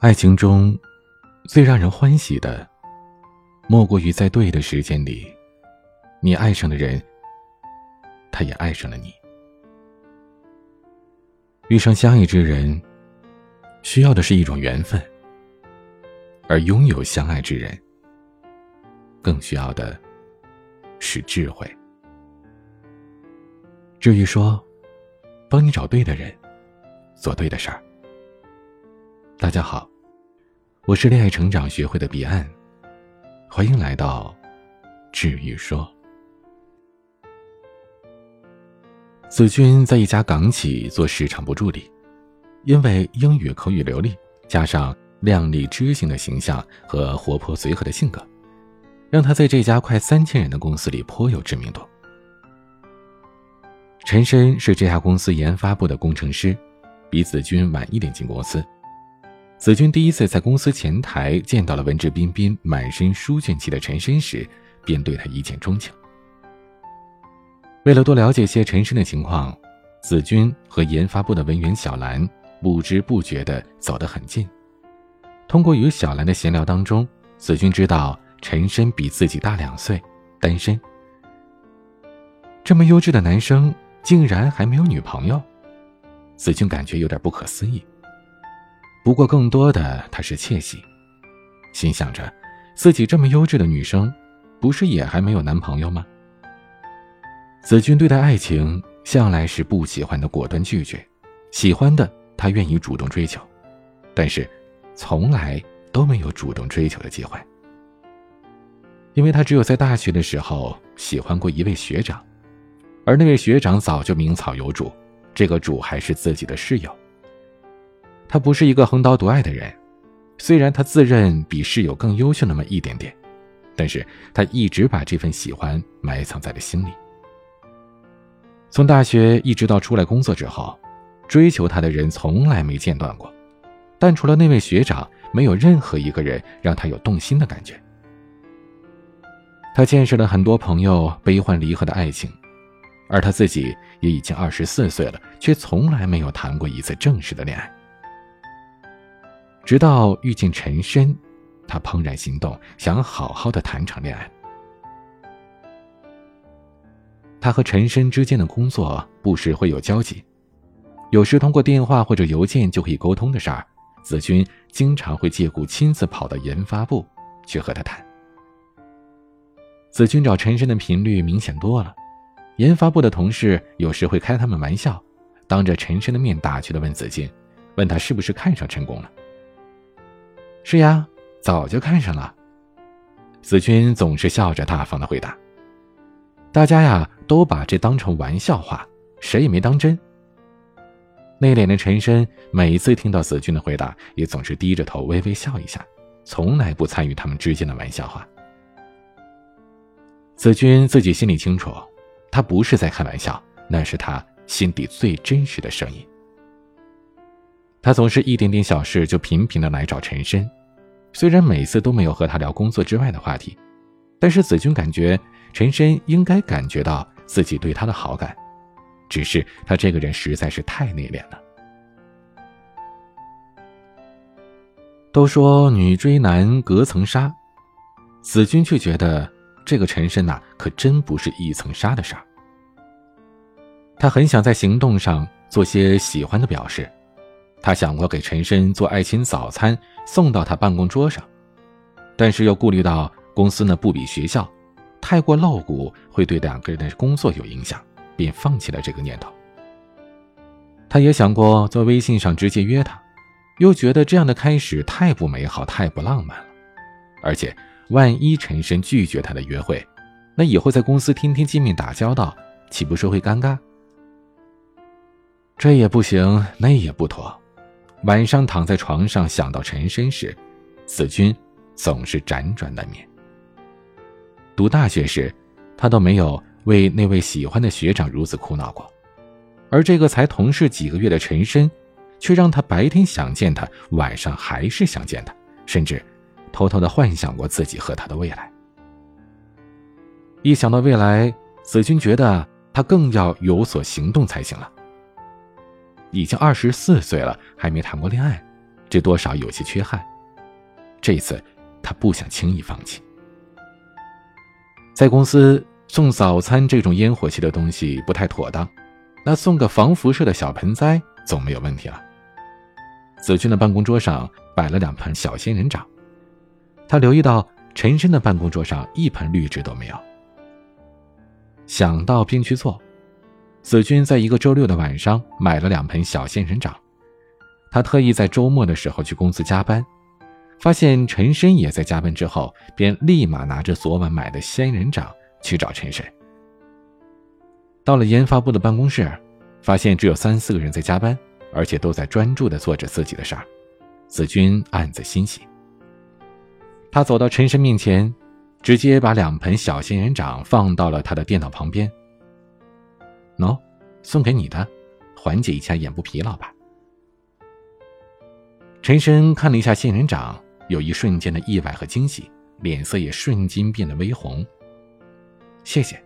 爱情中，最让人欢喜的，莫过于在对的时间里，你爱上的人，他也爱上了你。遇上相爱之人，需要的是一种缘分；而拥有相爱之人，更需要的是智慧。至于说，帮你找对的人，做对的事儿。大家好，我是恋爱成长学会的彼岸，欢迎来到治愈说。子君在一家港企做市场部助理，因为英语口语流利，加上靓丽知性的形象和活泼随和的性格，让他在这家快三千人的公司里颇有知名度。陈深是这家公司研发部的工程师，比子君晚一点进公司。子君第一次在公司前台见到了文质彬彬、满身书卷气的陈深时，便对他一见钟情。为了多了解些陈深的情况，子君和研发部的文员小兰不知不觉地走得很近。通过与小兰的闲聊当中，子君知道陈深比自己大两岁，单身。这么优质的男生竟然还没有女朋友，子君感觉有点不可思议。不过，更多的他是窃喜，心想着，自己这么优质的女生，不是也还没有男朋友吗？子君对待爱情向来是不喜欢的果断拒绝，喜欢的他愿意主动追求，但是，从来都没有主动追求的机会，因为他只有在大学的时候喜欢过一位学长，而那位学长早就名草有主，这个主还是自己的室友。他不是一个横刀夺爱的人，虽然他自认比室友更优秀那么一点点，但是他一直把这份喜欢埋藏在了心里。从大学一直到出来工作之后，追求他的人从来没间断过，但除了那位学长，没有任何一个人让他有动心的感觉。他见识了很多朋友悲欢离合的爱情，而他自己也已经二十四岁了，却从来没有谈过一次正式的恋爱。直到遇见陈深，他怦然心动，想好好的谈场恋爱。他和陈深之间的工作不时会有交集，有时通过电话或者邮件就可以沟通的事儿，子君经常会借故亲自跑到研发部去和他谈。子君找陈深的频率明显多了，研发部的同事有时会开他们玩笑，当着陈深的面打趣的问子君，问他是不是看上陈功了。是呀，早就看上了。子君总是笑着大方的回答。大家呀都把这当成玩笑话，谁也没当真。内敛的陈深每一次听到子君的回答，也总是低着头微微笑一下，从来不参与他们之间的玩笑话。子君自己心里清楚，他不是在开玩笑，那是他心底最真实的声音。他总是一点点小事就频频的来找陈深。虽然每次都没有和他聊工作之外的话题，但是子君感觉陈深应该感觉到自己对他的好感，只是他这个人实在是太内敛了。都说女追男隔层纱，子君却觉得这个陈深呐，可真不是一层纱的事儿。他很想在行动上做些喜欢的表示。他想过给陈深做爱心早餐送到他办公桌上，但是又顾虑到公司呢不比学校，太过露骨会对两个人的工作有影响，便放弃了这个念头。他也想过在微信上直接约他，又觉得这样的开始太不美好、太不浪漫了。而且万一陈深拒绝他的约会，那以后在公司天天见面打交道，岂不是会尴尬？这也不行，那也不妥。晚上躺在床上想到陈深时，子君总是辗转难眠。读大学时，他都没有为那位喜欢的学长如此苦恼过，而这个才同事几个月的陈深，却让他白天想见他，晚上还是想见他，甚至偷偷的幻想过自己和他的未来。一想到未来，子君觉得他更要有所行动才行了。已经二十四岁了，还没谈过恋爱，这多少有些缺憾。这次，他不想轻易放弃。在公司送早餐这种烟火气的东西不太妥当，那送个防辐射的小盆栽总没有问题了。子君的办公桌上摆了两盆小仙人掌，他留意到陈深的办公桌上一盆绿植都没有。想到便去做，子君在一个周六的晚上买了两盆小仙人掌，他特意在周末的时候去公司加班，发现陈深也在加班之后，便立马拿着昨晚买的仙人掌去找陈深。到了研发部的办公室，发现只有三四个人在加班。而且都在专注地做着自己的事儿，子君暗自欣喜。他走到陈深面前，直接把两盆小仙人掌放到了他的电脑旁边。喏，送给你的，缓解一下眼部疲劳吧。陈深看了一下仙人掌，有一瞬间的意外和惊喜，脸色也瞬间变得微红。谢谢，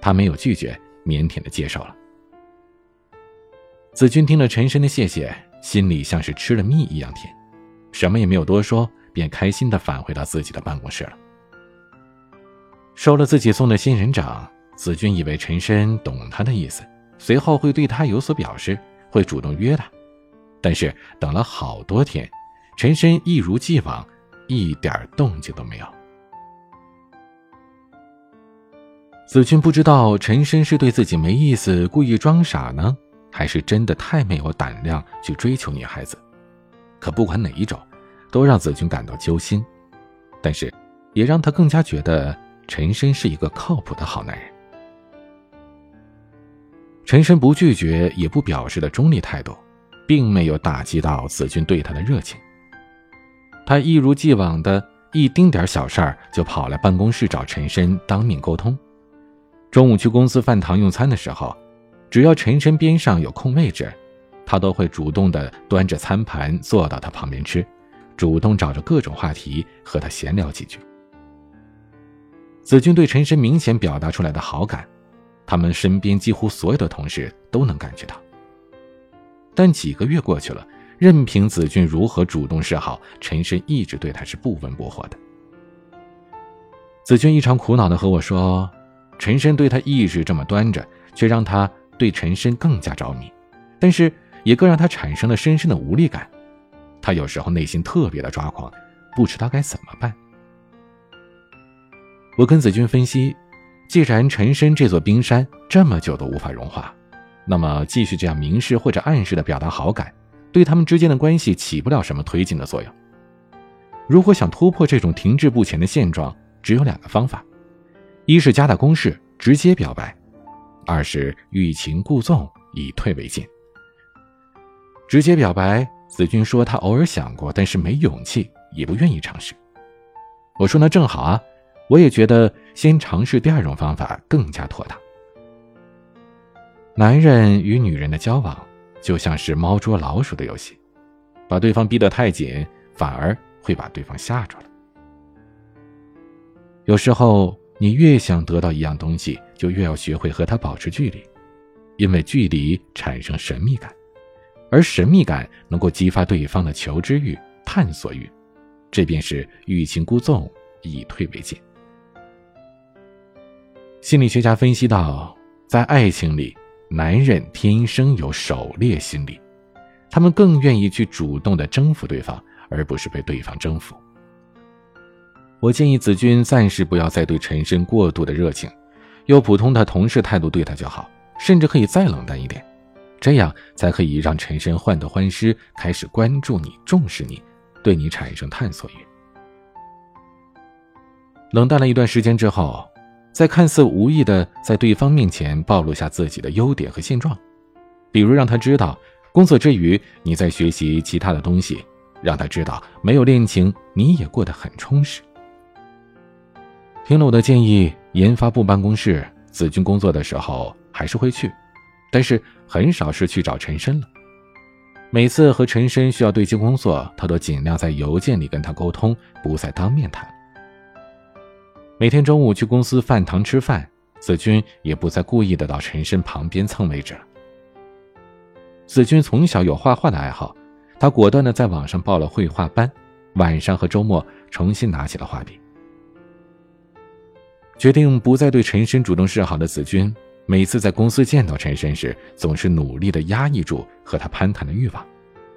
他没有拒绝，腼腆的接受了。子君听了陈深的谢谢，心里像是吃了蜜一样甜，什么也没有多说，便开心的返回到自己的办公室了。收了自己送的仙人掌，子君以为陈深懂他的意思，随后会对他有所表示，会主动约他。但是等了好多天，陈深一如既往，一点动静都没有。子君不知道陈深是对自己没意思，故意装傻呢。还是真的太没有胆量去追求女孩子，可不管哪一种，都让子君感到揪心，但是也让他更加觉得陈深是一个靠谱的好男人。陈深不拒绝也不表示的中立态度，并没有打击到子君对他的热情。他一如既往的一丁点小事儿就跑来办公室找陈深当面沟通。中午去公司饭堂用餐的时候。只要陈深边上有空位置，他都会主动的端着餐盘坐到他旁边吃，主动找着各种话题和他闲聊几句。子君对陈深明显表达出来的好感，他们身边几乎所有的同事都能感觉到。但几个月过去了，任凭子君如何主动示好，陈深一直对他是不温不火的。子君异常苦恼的和我说：“陈深对他一直这么端着，却让他……”对陈深更加着迷，但是也更让他产生了深深的无力感。他有时候内心特别的抓狂，不知道该怎么办。我跟子君分析，既然陈深这座冰山这么久都无法融化，那么继续这样明示或者暗示的表达好感，对他们之间的关系起不了什么推进的作用。如果想突破这种停滞不前的现状，只有两个方法：一是加大攻势，直接表白。二是欲擒故纵，以退为进。直接表白，子君说他偶尔想过，但是没勇气，也不愿意尝试。我说那正好啊，我也觉得先尝试第二种方法更加妥当。男人与女人的交往就像是猫捉老鼠的游戏，把对方逼得太紧，反而会把对方吓住了。有时候。你越想得到一样东西，就越要学会和他保持距离，因为距离产生神秘感，而神秘感能够激发对方的求知欲、探索欲，这便是欲擒故纵，以退为进。心理学家分析到，在爱情里，男人天生有狩猎心理，他们更愿意去主动的征服对方，而不是被对方征服。我建议子君暂时不要再对陈深过度的热情，用普通的同事态度对他就好，甚至可以再冷淡一点，这样才可以让陈深患得患失，开始关注你、重视你，对你产生探索欲。冷淡了一段时间之后，在看似无意的在对方面前暴露下自己的优点和现状，比如让他知道工作之余你在学习其他的东西，让他知道没有恋情你也过得很充实。听了我的建议，研发部办公室，子君工作的时候还是会去，但是很少是去找陈深了。每次和陈深需要对接工作，他都尽量在邮件里跟他沟通，不再当面谈。每天中午去公司饭堂吃饭，子君也不再故意的到陈深旁边蹭位置了。子君从小有画画的爱好，他果断的在网上报了绘画班，晚上和周末重新拿起了画笔。决定不再对陈深主动示好的子君，每次在公司见到陈深时，总是努力的压抑住和他攀谈的欲望，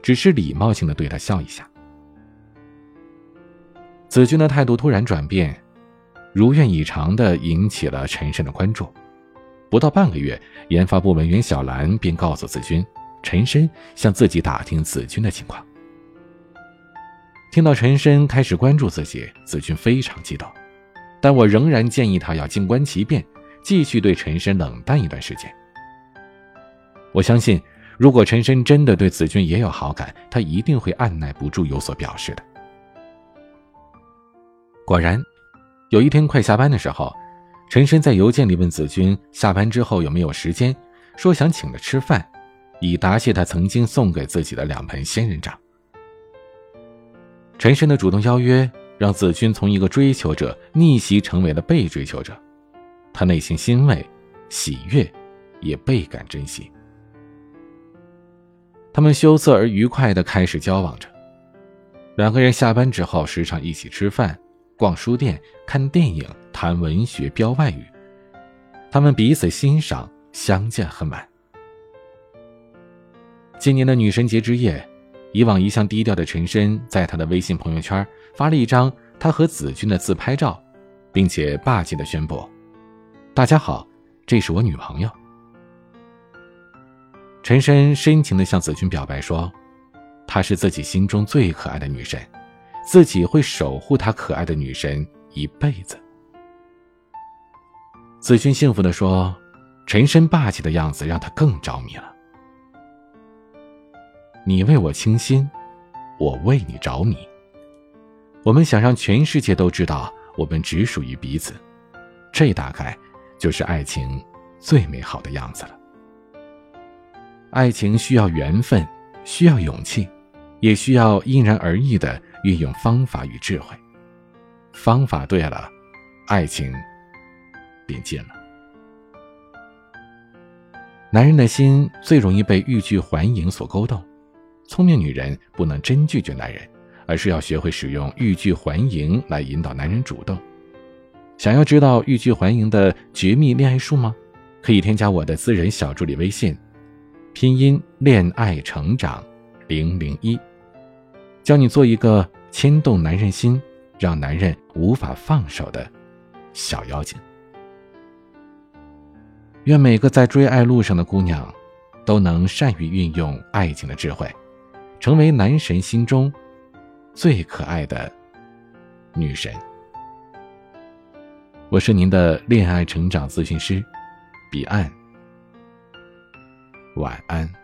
只是礼貌性的对他笑一下。子君的态度突然转变，如愿以偿的引起了陈深的关注。不到半个月，研发部门袁小兰便告诉子君，陈深向自己打听子君的情况。听到陈深开始关注自己，子君非常激动，但我仍然建议他要静观其变，继续对陈深冷淡一段时间。我相信，如果陈深真的对子君也有好感，他一定会按耐不住有所表示的。果然，有一天快下班的时候，陈深在邮件里问子君下班之后有没有时间，说想请他吃饭，以答谢他曾经送给自己的两盆仙人掌。陈深的主动邀约让子君从一个追求者逆袭成为了被追求者，他内心欣慰、喜悦，也倍感珍惜。他们羞涩而愉快地开始交往着，两个人下班之后时常一起吃饭。逛书店、看电影、谈文学、飙外语，他们彼此欣赏，相见恨晚。今年的女神节之夜，以往一向低调的陈深在他的微信朋友圈发了一张他和子君的自拍照，并且霸气的宣布：“大家好，这是我女朋友。”陈深深情的向子君表白说：“她是自己心中最可爱的女神。”自己会守护他可爱的女神一辈子。子君幸福的说：“陈深霸气的样子让他更着迷了。你为我倾心，我为你着迷。我们想让全世界都知道，我们只属于彼此。这大概就是爱情最美好的样子了。爱情需要缘分，需要勇气，也需要因人而异的。”运用方法与智慧，方法对了，爱情便近了。男人的心最容易被欲拒还迎所勾动，聪明女人不能真拒绝男人，而是要学会使用欲拒还迎来引导男人主动。想要知道欲拒还迎的绝密恋爱术吗？可以添加我的私人小助理微信，拼音恋爱成长零零一。教你做一个牵动男人心、让男人无法放手的小妖精。愿每个在追爱路上的姑娘，都能善于运用爱情的智慧，成为男神心中最可爱的女神。我是您的恋爱成长咨询师，彼岸。晚安。